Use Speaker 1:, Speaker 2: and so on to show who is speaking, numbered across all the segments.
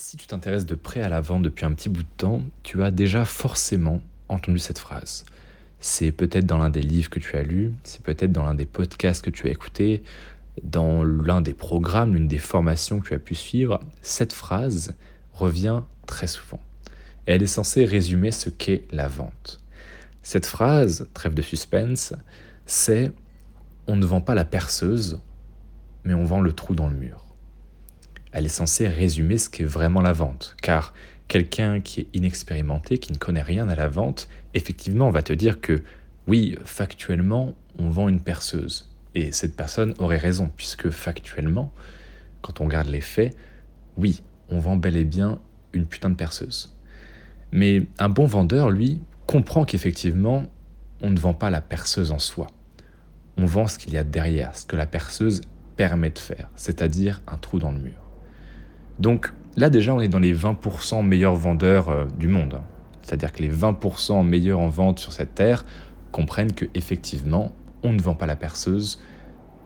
Speaker 1: Si tu t'intéresses de près à la vente depuis un petit bout de temps, tu as déjà forcément entendu cette phrase. C'est peut-être dans l'un des livres que tu as lus, c'est peut-être dans l'un des podcasts que tu as écoutés, dans l'un des programmes, l'une des formations que tu as pu suivre. Cette phrase revient très souvent. elle est censée résumer ce qu'est la vente. Cette phrase, trêve de suspense, c'est on ne vend pas la perceuse, mais on vend le trou dans le mur elle est censée résumer ce qu'est vraiment la vente. Car quelqu'un qui est inexpérimenté, qui ne connaît rien à la vente, effectivement va te dire que oui, factuellement, on vend une perceuse. Et cette personne aurait raison, puisque factuellement, quand on regarde les faits, oui, on vend bel et bien une putain de perceuse. Mais un bon vendeur, lui, comprend qu'effectivement, on ne vend pas la perceuse en soi. On vend ce qu'il y a derrière, ce que la perceuse permet de faire, c'est-à-dire un trou dans le mur. Donc là déjà, on est dans les 20% meilleurs vendeurs euh, du monde. C'est-à-dire que les 20% meilleurs en vente sur cette terre comprennent que effectivement, on ne vend pas la perceuse,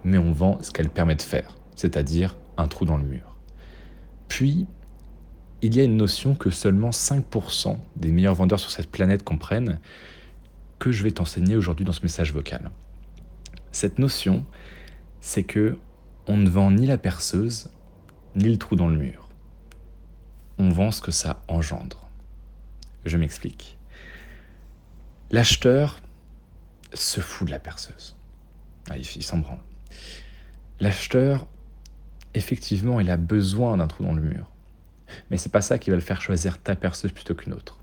Speaker 1: mais on vend ce qu'elle permet de faire, c'est-à-dire un trou dans le mur. Puis, il y a une notion que seulement 5% des meilleurs vendeurs sur cette planète comprennent, que je vais t'enseigner aujourd'hui dans ce message vocal. Cette notion, c'est que on ne vend ni la perceuse, ni le trou dans le mur on vend ce que ça engendre. Je m'explique. L'acheteur se fout de la perceuse. Ah, il s'en branle. L'acheteur, effectivement, il a besoin d'un trou dans le mur. Mais c'est pas ça qui va le faire choisir ta perceuse plutôt qu'une autre.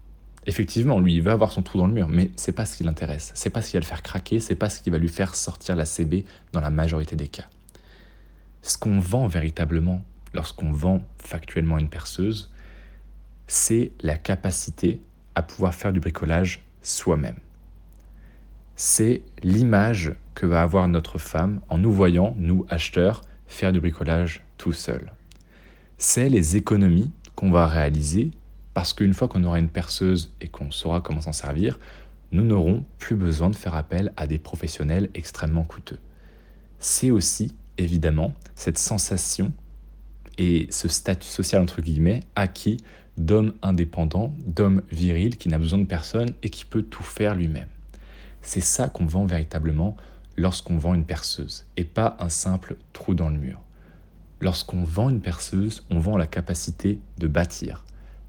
Speaker 1: Effectivement, lui, il va avoir son trou dans le mur, mais c'est pas ce qui l'intéresse. C'est pas ce qui va le faire craquer, c'est pas ce qui va lui faire sortir la CB dans la majorité des cas. Ce qu'on vend véritablement lorsqu'on vend factuellement une perceuse, c'est la capacité à pouvoir faire du bricolage soi-même. C'est l'image que va avoir notre femme en nous voyant, nous acheteurs, faire du bricolage tout seul. C'est les économies qu'on va réaliser parce qu'une fois qu'on aura une perceuse et qu'on saura comment s'en servir, nous n'aurons plus besoin de faire appel à des professionnels extrêmement coûteux. C'est aussi, évidemment, cette sensation et ce statut social, entre guillemets, acquis d'homme indépendant, d'homme viril qui n'a besoin de personne et qui peut tout faire lui-même. C'est ça qu'on vend véritablement lorsqu'on vend une perceuse et pas un simple trou dans le mur. Lorsqu'on vend une perceuse, on vend la capacité de bâtir,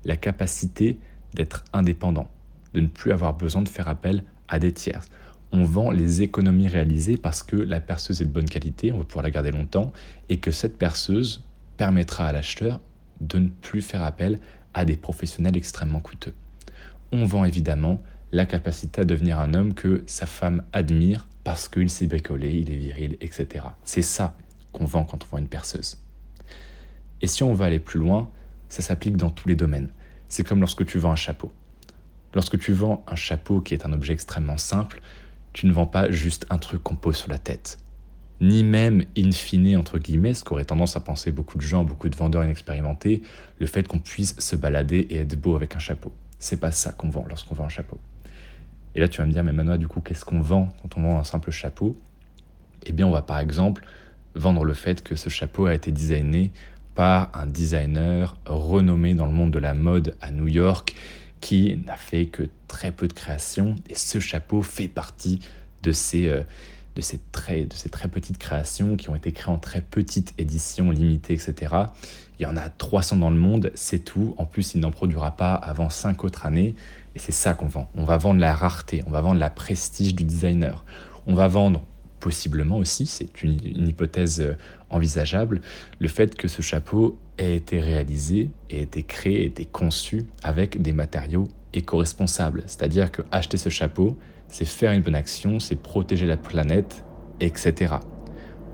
Speaker 1: la capacité d'être indépendant, de ne plus avoir besoin de faire appel à des tiers. On vend les économies réalisées parce que la perceuse est de bonne qualité, on va pouvoir la garder longtemps, et que cette perceuse permettra à l'acheteur de ne plus faire appel à des professionnels extrêmement coûteux. On vend évidemment la capacité à devenir un homme que sa femme admire parce qu'il s'est bricolé, il est viril, etc. C'est ça qu'on vend quand on vend une perceuse. Et si on veut aller plus loin, ça s'applique dans tous les domaines. C'est comme lorsque tu vends un chapeau. Lorsque tu vends un chapeau qui est un objet extrêmement simple, tu ne vends pas juste un truc qu'on pose sur la tête ni même in fine, entre guillemets, ce qu'auraient tendance à penser beaucoup de gens, beaucoup de vendeurs inexpérimentés, le fait qu'on puisse se balader et être beau avec un chapeau. C'est pas ça qu'on vend lorsqu'on vend un chapeau. Et là, tu vas me dire, mais Manoa, du coup, qu'est-ce qu'on vend quand on vend un simple chapeau? Eh bien, on va par exemple vendre le fait que ce chapeau a été designé par un designer renommé dans le monde de la mode à New York qui n'a fait que très peu de créations. Et ce chapeau fait partie de ces... Euh, de ces, très, de ces très petites créations qui ont été créées en très petites éditions limitées, etc. Il y en a 300 dans le monde, c'est tout. En plus, il n'en produira pas avant 5 autres années. Et c'est ça qu'on vend. On va vendre la rareté, on va vendre la prestige du designer. On va vendre possiblement aussi, c'est une, hypothèse euh, envisageable, le fait que ce chapeau ait été réalisé, ait été créé, ait été conçu avec des matériaux éco-responsables. C'est-à-dire que acheter ce chapeau, c'est faire une bonne action, c'est protéger la planète, etc.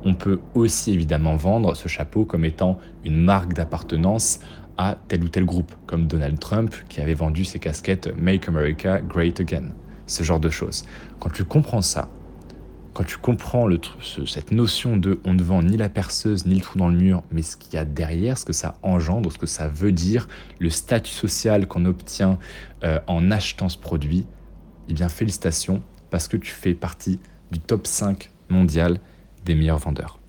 Speaker 1: On peut aussi évidemment vendre ce chapeau comme étant une marque d'appartenance à tel ou tel groupe, comme Donald Trump qui avait vendu ses casquettes Make America Great Again, ce genre de choses. Quand tu comprends ça, quand tu comprends cette notion de on ne vend ni la perceuse ni le trou dans le mur, mais ce qu'il y a derrière, ce que ça engendre, ce que ça veut dire, le statut social qu'on obtient euh, en achetant ce produit, eh bien félicitations parce que tu fais partie du top 5 mondial des meilleurs vendeurs.